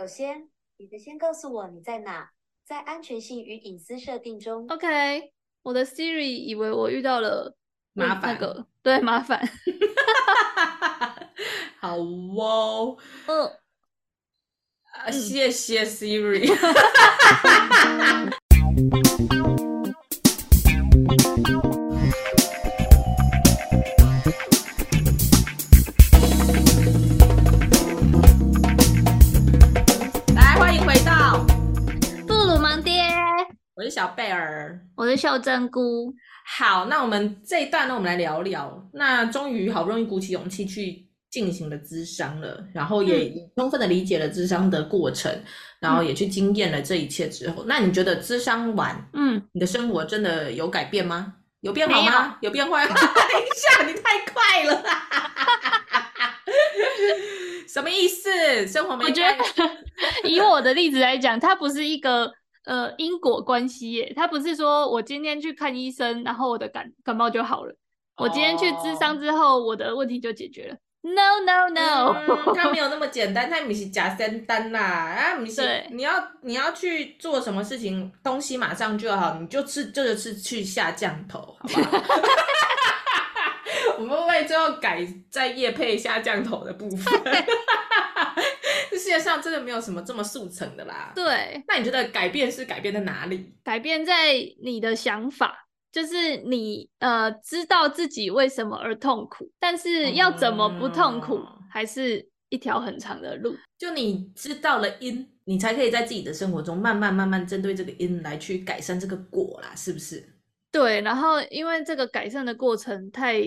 首先，你得先告诉我你在哪，在安全性与隐私设定中。OK，我的 Siri 以为我遇到了麻烦，那 个对麻烦。好哦，嗯，啊，谢谢 Siri。我是秀珍菇。好，那我们这一段呢，我们来聊聊。那终于好不容易鼓起勇气去。进行了咨商了，然后也充分的理解了咨商的过程，嗯、然后也去经验了这一切之后，那你觉得咨商完，嗯，你的生活真的有改变吗？有变好吗？有，有变坏吗？等一下，你太快了，什么意思？生活没改？我觉得 以我的例子来讲，它不是一个呃因果关系耶，他不是说我今天去看医生，然后我的感感冒就好了，我今天去咨商之后，我的问题就解决了。No no no，他、嗯、没有那么简单，他不是假仙丹啦，啊不是，你要你要去做什么事情，东西马上就好，你就吃就是去下降头，好不好？我们会最后改在夜配下降头的部分。这世界上真的没有什么这么速成的啦。对，那你觉得改变是改变在哪里？改变在你的想法。就是你呃知道自己为什么而痛苦，但是要怎么不痛苦，嗯、还是一条很长的路。就你知道了因，你才可以在自己的生活中慢慢慢慢针对这个因来去改善这个果啦，是不是？对，然后因为这个改善的过程太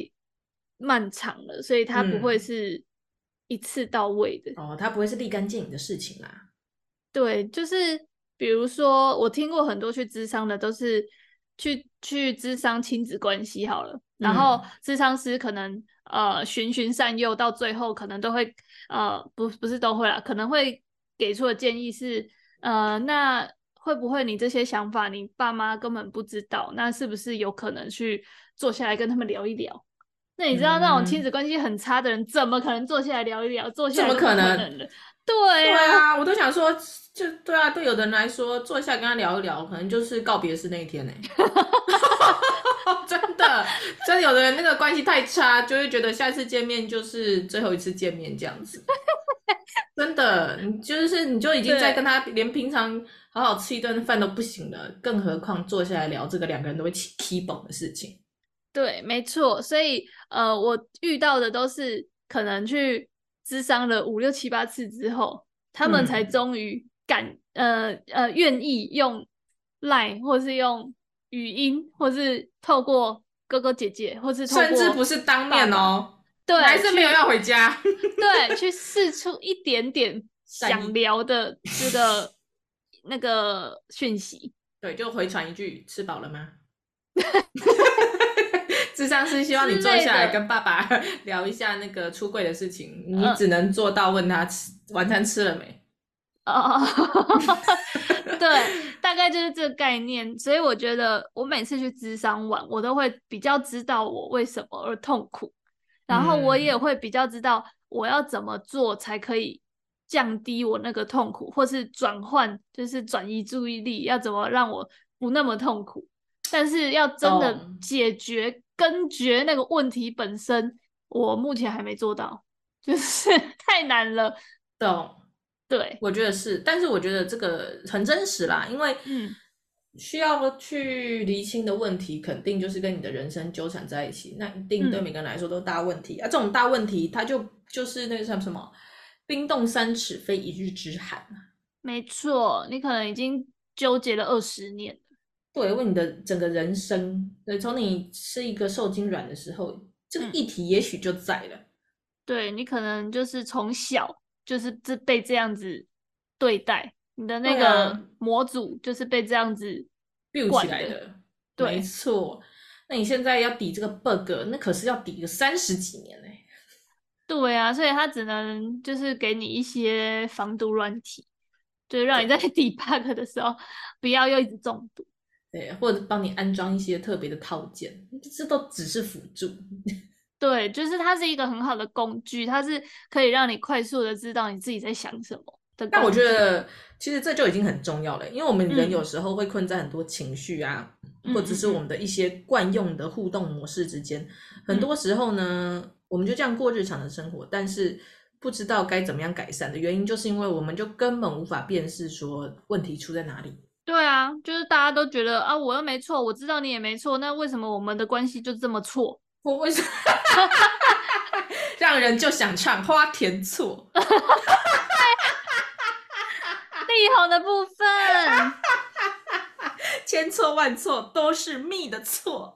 漫长了，所以它不会是一次到位的。嗯、哦，它不会是立竿见影的事情啦。对，就是比如说我听过很多去咨商的都是。去去咨商亲子关系好了，然后咨商师可能呃循循善诱，到最后可能都会呃不不是都会啦，可能会给出的建议是呃那会不会你这些想法你爸妈根本不知道，那是不是有可能去坐下来跟他们聊一聊？那你知道那种亲子关系很差的人，怎么可能坐下来聊一聊？坐下来怎么可能？对啊，对啊，我都想说。就对啊，对有的人来说，坐下跟他聊一聊，可能就是告别式那一天呢。真的，真的，有的人那个关系太差，就会觉得下次见面就是最后一次见面这样子。真的，你就是你就已经在跟他连平常好好吃一顿饭都不行了，更何况坐下来聊这个两个人都会起起崩的事情。对，没错。所以呃，我遇到的都是可能去咨商了五六七八次之后，他们才终于。敢呃呃愿意用 Line 或是用语音，或是透过哥哥姐姐，或是甚至不是当面哦，对，还是没有要回家，对，去试出一点点 想聊的这个那个讯息，对，就回传一句吃饱了吗？咨商是希望你坐下来跟爸爸 聊一下那个出柜的事情，你只能做到问他吃晚餐吃了没。哦，对，大概就是这个概念。所以我觉得，我每次去咨商完，我都会比较知道我为什么而痛苦，然后我也会比较知道我要怎么做才可以降低我那个痛苦，或是转换，就是转移注意力，要怎么让我不那么痛苦。但是要真的解决根绝那个问题本身，我目前还没做到，就是 太难了。懂。对，我觉得是，但是我觉得这个很真实啦，因为需要去厘清的问题，肯定就是跟你的人生纠缠在一起，那一定对每个人来说都是大问题、嗯、啊。这种大问题，它就就是那个什么什么，冰冻三尺非一日之寒。没错，你可能已经纠结了二十年。对，为你的整个人生，对，从你是一个受精卵的时候，这个议题也许就在了。嗯、对，你可能就是从小。就是这被这样子对待，你的那个模组就是被这样子 build 起来的，对，没错。那你现在要抵这个 bug，那可是要抵个三十几年嘞。对啊，所以他只能就是给你一些防毒软体，就是让你在 抵 bug 的时候不要又一直中毒。对，或者帮你安装一些特别的套件，这都只是辅助。对，就是它是一个很好的工具，它是可以让你快速的知道你自己在想什么。但我觉得，其实这就已经很重要了，因为我们人有时候会困在很多情绪啊，嗯、或者是我们的一些惯用的互动模式之间。嗯、很多时候呢，我们就这样过日常的生活，但是不知道该怎么样改善的原因，就是因为我们就根本无法辨识说问题出在哪里。对啊，就是大家都觉得啊，我又没错，我知道你也没错，那为什么我们的关系就这么错？我为什么 让人就想唱花田错？力宏的部分，千错万错都是蜜的错。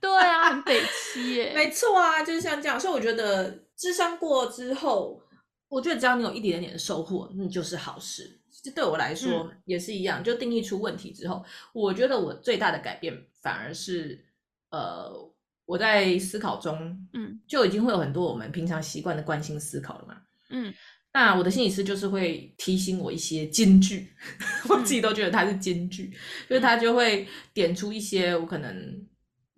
对啊，很北七耶。没错啊，就是像这样。所以我觉得智商过之后，我觉得只要你有一点点的收获，那就是好事。这对我来说、嗯、也是一样。就定义出问题之后，我觉得我最大的改变反而是，呃，我在思考中，嗯，就已经会有很多我们平常习惯的惯性思考了嘛，嗯。那我的心理师就是会提醒我一些金句，我自己都觉得他是金句，嗯、就是他就会点出一些我可能，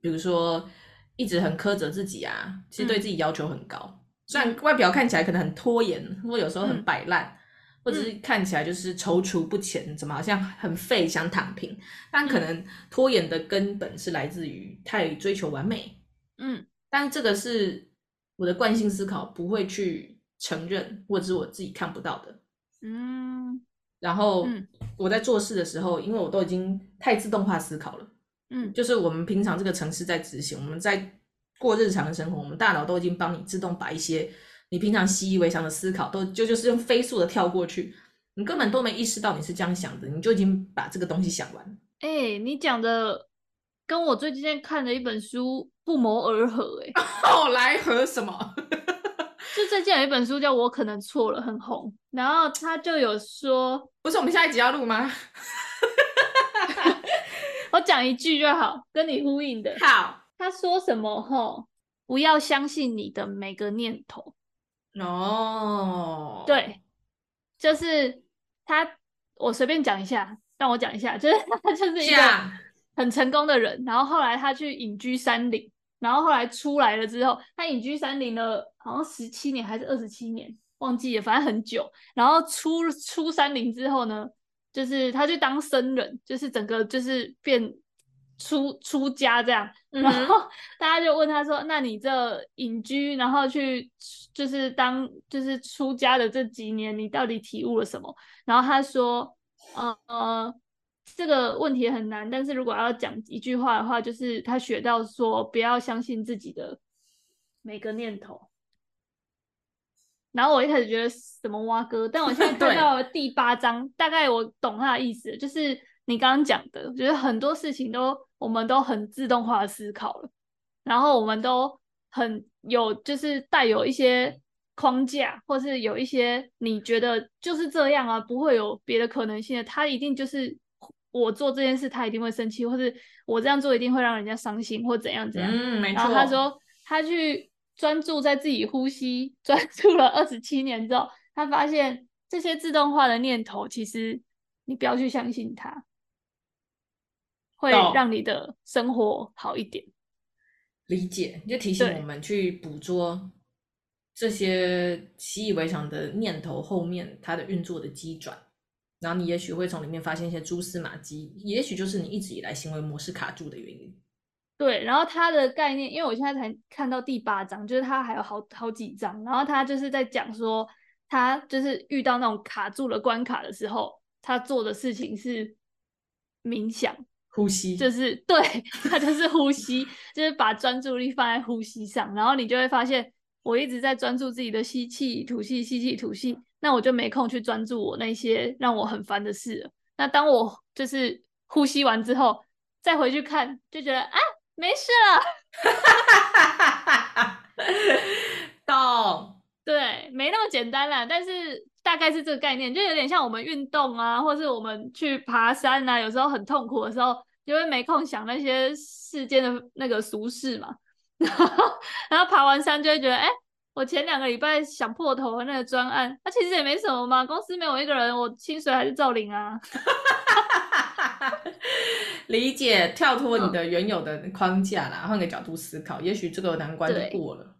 比如说一直很苛责自己啊，其实对自己要求很高，嗯、虽然外表看起来可能很拖延，或有时候很摆烂，嗯、或者是看起来就是踌躇不前，怎么好像很废想躺平，但可能拖延的根本是来自于太追求完美，嗯，但这个是我的惯性思考不会去。承认或者是我自己看不到的，嗯，然后我在做事的时候，因为我都已经太自动化思考了，嗯，就是我们平常这个城市在执行，我们在过日常的生活，我们大脑都已经帮你自动把一些你平常习以为常的思考，都就就是用飞速的跳过去，你根本都没意识到你是这样想的，你就已经把这个东西想完。哎、欸，你讲的跟我最近在看的一本书不谋而合、欸，哎，哦，来合什么？就最近有一本书叫《我可能错了》，很红。然后他就有说，不是我们下一集要录吗？我讲一句就好，跟你呼应的。好，他说什么？吼，不要相信你的每个念头。哦，对，就是他。我随便讲一下，让我讲一下，就是他 就是一个很成功的人。然后后来他去隐居山林。然后后来出来了之后，他隐居山林了，好像十七年还是二十七年，忘记了，反正很久。然后出出山林之后呢，就是他去当僧人，就是整个就是变出出家这样。嗯、然后大家就问他说：“那你这隐居，然后去就是当就是出家的这几年，你到底体悟了什么？”然后他说：“呃呃。”这个问题很难，但是如果要讲一句话的话，就是他学到说不要相信自己的每个念头。然后我一开始觉得什么挖哥，但我现在看到了第八章，大概我懂他的意思，就是你刚刚讲的，我觉得很多事情都我们都很自动化的思考了，然后我们都很有就是带有一些框架，或是有一些你觉得就是这样啊，不会有别的可能性的，他一定就是。我做这件事，他一定会生气，或是我这样做一定会让人家伤心，或怎样怎样。嗯，没错。然后他说，他去专注在自己呼吸，专注了二十七年之后，他发现这些自动化的念头，其实你不要去相信它，会让你的生活好一点。理解，就提醒我们去捕捉这些习以为常的念头后面它的运作的机转。然后你也许会从里面发现一些蛛丝马迹，也许就是你一直以来行为模式卡住的原因。对，然后它的概念，因为我现在才看到第八章，就是它还有好好几章，然后他就是在讲说，他就是遇到那种卡住了关卡的时候，他做的事情是冥想、呼吸，就是对，它就是呼吸，就是把专注力放在呼吸上，然后你就会发现，我一直在专注自己的吸气、吐气、吸气、吐气。那我就没空去专注我那些让我很烦的事了。那当我就是呼吸完之后，再回去看，就觉得啊，没事了。懂？对，没那么简单啦。但是大概是这个概念，就有点像我们运动啊，或是我们去爬山啊，有时候很痛苦的时候，就会没空想那些世间的那个俗事嘛。然后，然后爬完山就会觉得，哎。我前两个礼拜想破头的那个专案，那、啊、其实也没什么嘛，公司没有一个人，我薪水还是照领啊。理解，跳脱你的原有的框架啦，换、嗯、个角度思考，也许这个难关就过了。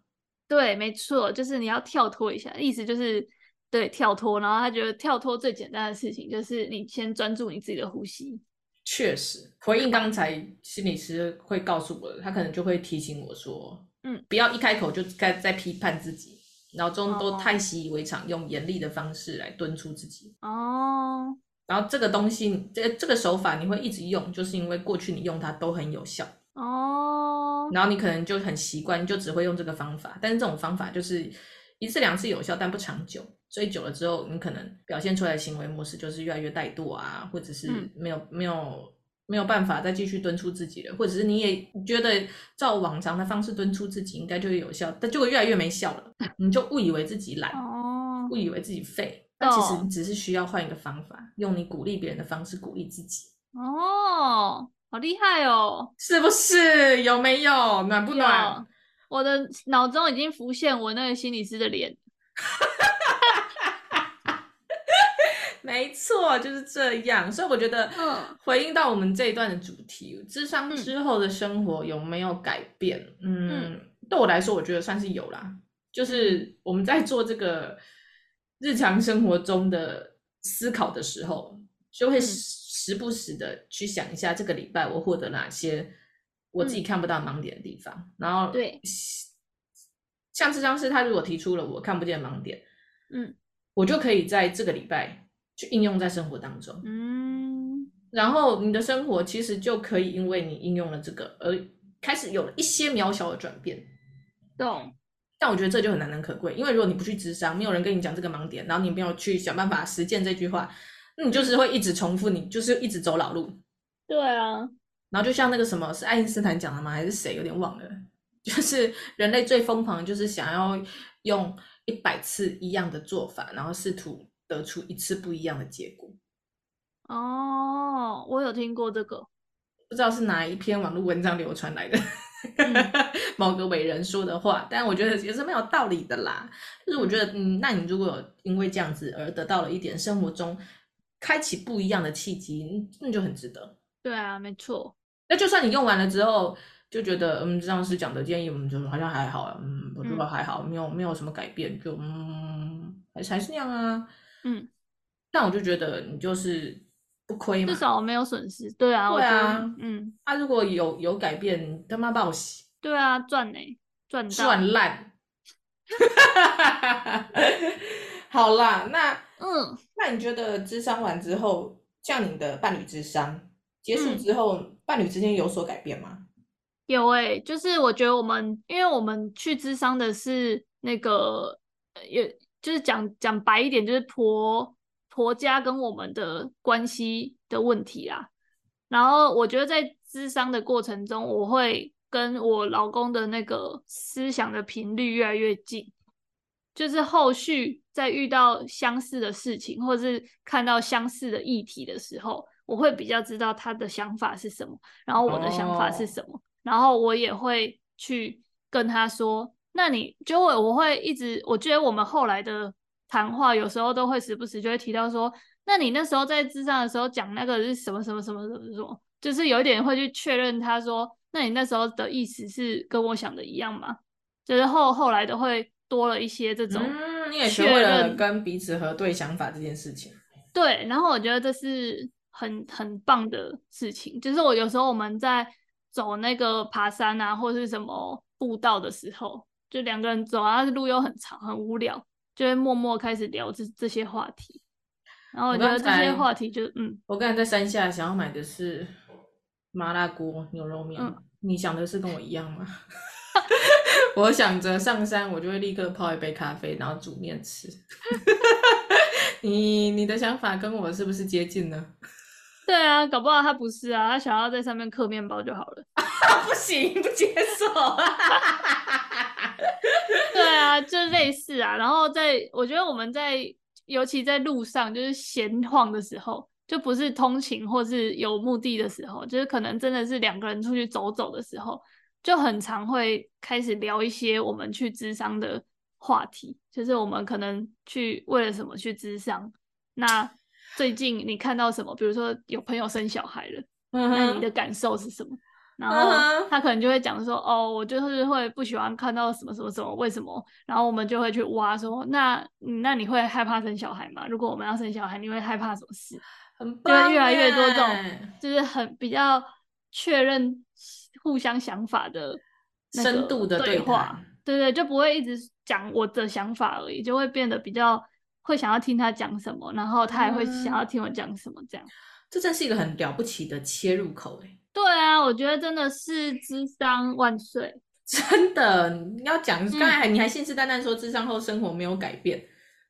对，对，没错，就是你要跳脱一下，意思就是对，跳脱，然后他觉得跳脱最简单的事情就是你先专注你自己的呼吸。确实，回应刚才心理师会告诉我的，他可能就会提醒我说，嗯，不要一开口就该在批判自己，脑中都太习以为常，用严厉的方式来敦促自己。哦，然后这个东西，这这个手法你会一直用，就是因为过去你用它都很有效。哦，然后你可能就很习惯，就只会用这个方法，但是这种方法就是一次两次有效，但不长久。所以久了之后，你可能表现出来的行为模式就是越来越怠惰啊，或者是没有、嗯、没有没有办法再继续敦促自己了，或者是你也觉得照往常的方式敦促自己应该就会有效，但就会越来越没效了。你就误以为自己懒，哦、误以为自己废，但其实你只是需要换一个方法，用你鼓励别人的方式鼓励自己。哦，好厉害哦！是不是？有没有？暖不暖？我的脑中已经浮现我那个心理师的脸。没错，就是这样。所以我觉得，回应到我们这一段的主题，智商之后的生活有没有改变？嗯，嗯，对我来说，我觉得算是有啦。就是我们在做这个日常生活中的思考的时候，就会时不时的去想一下，这个礼拜我获得哪些我自己看不到盲点的地方。嗯、然后，对，像智商师他如果提出了我看不见盲点，嗯，我就可以在这个礼拜。去应用在生活当中，嗯，然后你的生活其实就可以因为你应用了这个而开始有了一些渺小的转变，懂？但我觉得这就很难能可贵，因为如果你不去智商，没有人跟你讲这个盲点，然后你没有去想办法实践这句话，那你就是会一直重复，你就是一直走老路。对啊，然后就像那个什么是爱因斯坦讲的吗？还是谁？有点忘了，就是人类最疯狂的就是想要用一百次一样的做法，然后试图。得出一次不一样的结果。哦，我有听过这个，不知道是哪一篇网络文章流传来的，嗯、某个伟人说的话，但我觉得也是没有道理的啦。就是我觉得，嗯，那你如果因为这样子而得到了一点生活中开启不一样的契机，那就很值得。对啊，没错。那就算你用完了之后就觉得，嗯，这样是讲的建议，我们就好像还好，嗯，我觉得还好，没有没有什么改变，就嗯，还是还是那样啊。嗯，但我就觉得你就是不亏嘛，至少没有损失。对啊，对啊，嗯，他、啊、如果有有改变，他妈报喜。对啊，赚呢，赚赚烂。好啦，那嗯，那你觉得智商完之后，像你的伴侣智商结束之后，嗯、伴侣之间有所改变吗？有诶、欸，就是我觉得我们，因为我们去智商的是那个也。就是讲讲白一点，就是婆婆家跟我们的关系的问题啊。然后我觉得在咨商的过程中，我会跟我老公的那个思想的频率越来越近。就是后续在遇到相似的事情，或者是看到相似的议题的时候，我会比较知道他的想法是什么，然后我的想法是什么，然后我也会去跟他说。那你就会，我会一直，我觉得我们后来的谈话有时候都会时不时就会提到说，那你那时候在智障的时候讲那个是什么什么什么什么什么，就是有一点会去确认他说，那你那时候的意思是跟我想的一样吗？就是后后来都会多了一些这种，嗯，你也学会了跟彼此核对想法这件事情。对，然后我觉得这是很很棒的事情，就是我有时候我们在走那个爬山啊，或是什么步道的时候。就两个人走啊，路又很长，很无聊，就会默默开始聊这这些话题。然后我觉得这些话题就嗯，我刚才在山下想要买的是麻辣锅牛肉面，嗯、你想的是跟我一样吗？我想着上山，我就会立刻泡一杯咖啡，然后煮面吃。你你的想法跟我是不是接近呢？对啊，搞不好他不是啊，他想要在上面刻面包就好了。不行，不接受。对啊，就类似啊。然后在，我觉得我们在，尤其在路上，就是闲晃的时候，就不是通勤或是有目的的时候，就是可能真的是两个人出去走走的时候，就很常会开始聊一些我们去咨商的话题。就是我们可能去为了什么去咨商？那最近你看到什么？比如说有朋友生小孩了，那你的感受是什么？然后他可能就会讲说，哦，我就是会不喜欢看到什么什么什么，为什么？然后我们就会去挖说，那那你会害怕生小孩吗？如果我们要生小孩，你会害怕什么事？很棒，就会越来越多这种，就是很比较确认互相想法的深度的对话，对对，就不会一直讲我的想法而已，就会变得比较会想要听他讲什么，然后他也会想要听我讲什么，这样。嗯这真是一个很了不起的切入口哎！对啊，我觉得真的是智商万岁，真的。你要讲刚才你还信誓旦旦说智商后生活没有改变，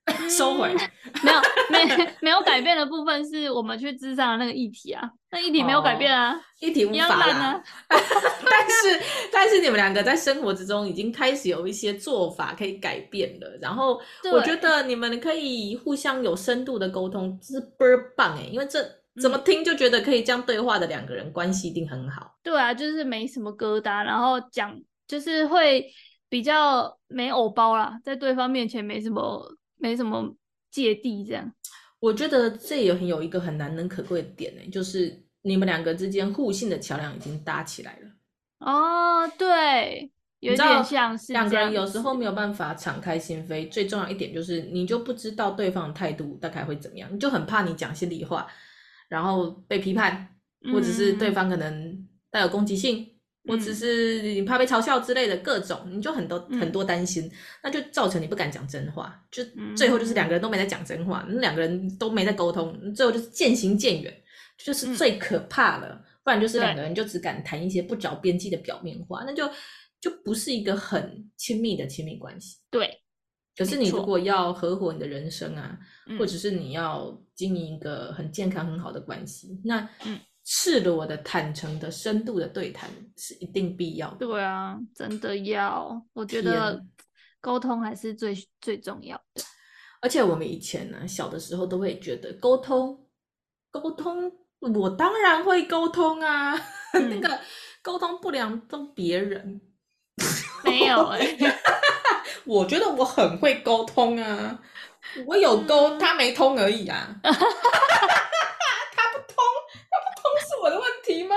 嗯、收回。没有 没没有改变的部分是我们去智商的那个议题啊，那议题没有改变啊，哦、议题无法啊。但是但是你们两个在生活之中已经开始有一些做法可以改变了，然后我觉得你们可以互相有深度的沟通，这是倍儿棒哎，因为这。怎么听就觉得可以这样对话的两个人关系一定很好。对啊，就是没什么疙瘩，然后讲就是会比较没偶包啦，在对方面前没什么没什么芥蒂这样。我觉得这也很有一个很难能可贵的点呢，就是你们两个之间互信的桥梁已经搭起来了。哦，对，有点像是两个人有时候没有办法敞开心扉，最重要一点就是你就不知道对方的态度大概会怎么样，你就很怕你讲心里话。然后被批判，或者是对方可能带有攻击性，嗯、或者是你怕被嘲笑之类的各种，你就很多、嗯、很多担心，那就造成你不敢讲真话，就最后就是两个人都没在讲真话，那、嗯、两个人都没在沟通，最后就是渐行渐远，就是最可怕的。嗯、不然就是两个人就只敢谈一些不着边际的表面话，那就就不是一个很亲密的亲密关系。对。可是你如果要合伙你的人生啊，或者是你要经营一个很健康很好的关系，嗯、那赤裸的、坦诚的、深度的对谈是一定必要的。对啊，真的要，我觉得沟通还是最最重要的。而且我们以前呢，小的时候都会觉得沟通，沟通，我当然会沟通啊，嗯、那个沟通不良都别人，没有哎、欸。我觉得我很会沟通啊，我有沟，他没通而已啊。他不通，他不通是我的问题吗？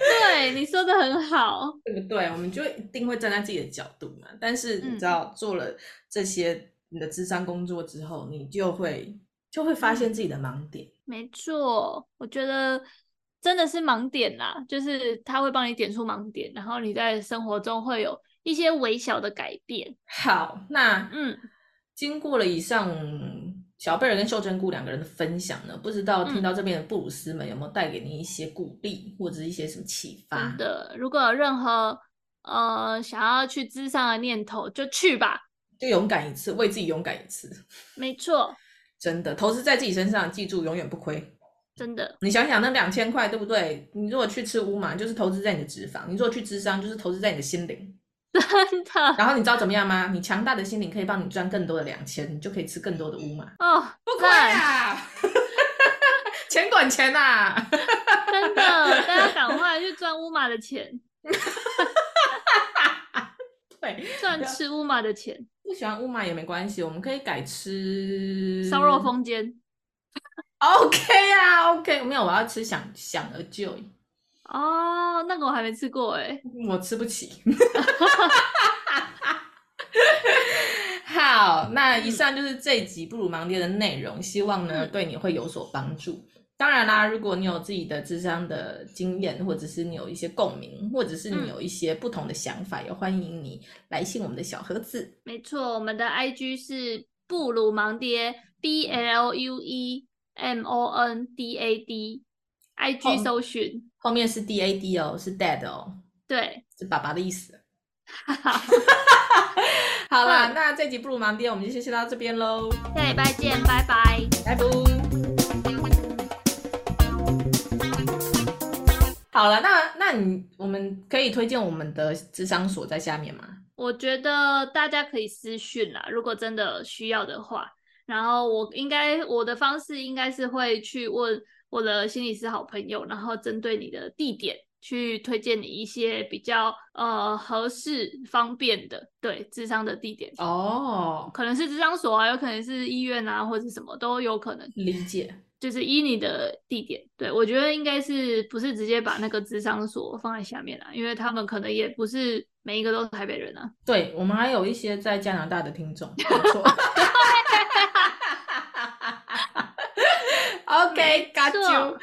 对，你说的很好，对不对？我们就一定会站在自己的角度嘛。但是你知道，做了这些你的智商工作之后，你就会就会发现自己的盲点。没错，我觉得。真的是盲点啦，就是他会帮你点出盲点，然后你在生活中会有一些微小的改变。好，那嗯，经过了以上小贝尔跟秀珍姑两个人的分享呢，不知道听到这边的布鲁斯们有没有带给你一些鼓励，或者一些什么启发？真的，如果有任何呃想要去咨商的念头，就去吧，就勇敢一次，为自己勇敢一次。没错，真的投资在自己身上，记住永远不亏。真的，你想想那两千块，对不对？你如果去吃乌马，就是投资在你的脂肪；你如果去智商，就是投资在你的心灵。真的。然后你知道怎么样吗？你强大的心灵可以帮你赚更多的两千，你就可以吃更多的乌马。哦，不亏啊！钱滚钱呐、啊！真的，大家赶快去赚乌马的钱。对，赚吃乌马的钱。不喜欢乌马也没关系，我们可以改吃烧肉风间。OK 啊，OK，没有，我要吃想想而就。哦，那个我还没吃过哎，我吃不起。好，那以上就是这一集布鲁盲爹的内容，希望呢对你会有所帮助。当然啦，如果你有自己的智商的经验，或者是你有一些共鸣，或者是你有一些不同的想法，也欢迎你来信我们的小盒子。没错，我们的 IG 是布鲁盲爹，B L U E。M O N D A D，I G 搜寻后，面是 D A D 哦，是 Dad 哦，对，是爸爸的意思。好啦，嗯、那这集不如盲爹我们就先到这边喽，下礼拜见，拜拜，拜拜。好了，那那你我们可以推荐我们的智商所在下面吗？我觉得大家可以私讯啦，如果真的需要的话。然后我应该我的方式应该是会去问我的心理师好朋友，然后针对你的地点去推荐你一些比较呃合适方便的对智商的地点哦，可能是智商所啊，有可能是医院啊，或者什么都有可能。理解，就是依你的地点，对，我觉得应该是不是直接把那个智商所放在下面啦，因为他们可能也不是每一个都是台北人啊。对，我们还有一些在加拿大的听众，没错。okay, got you.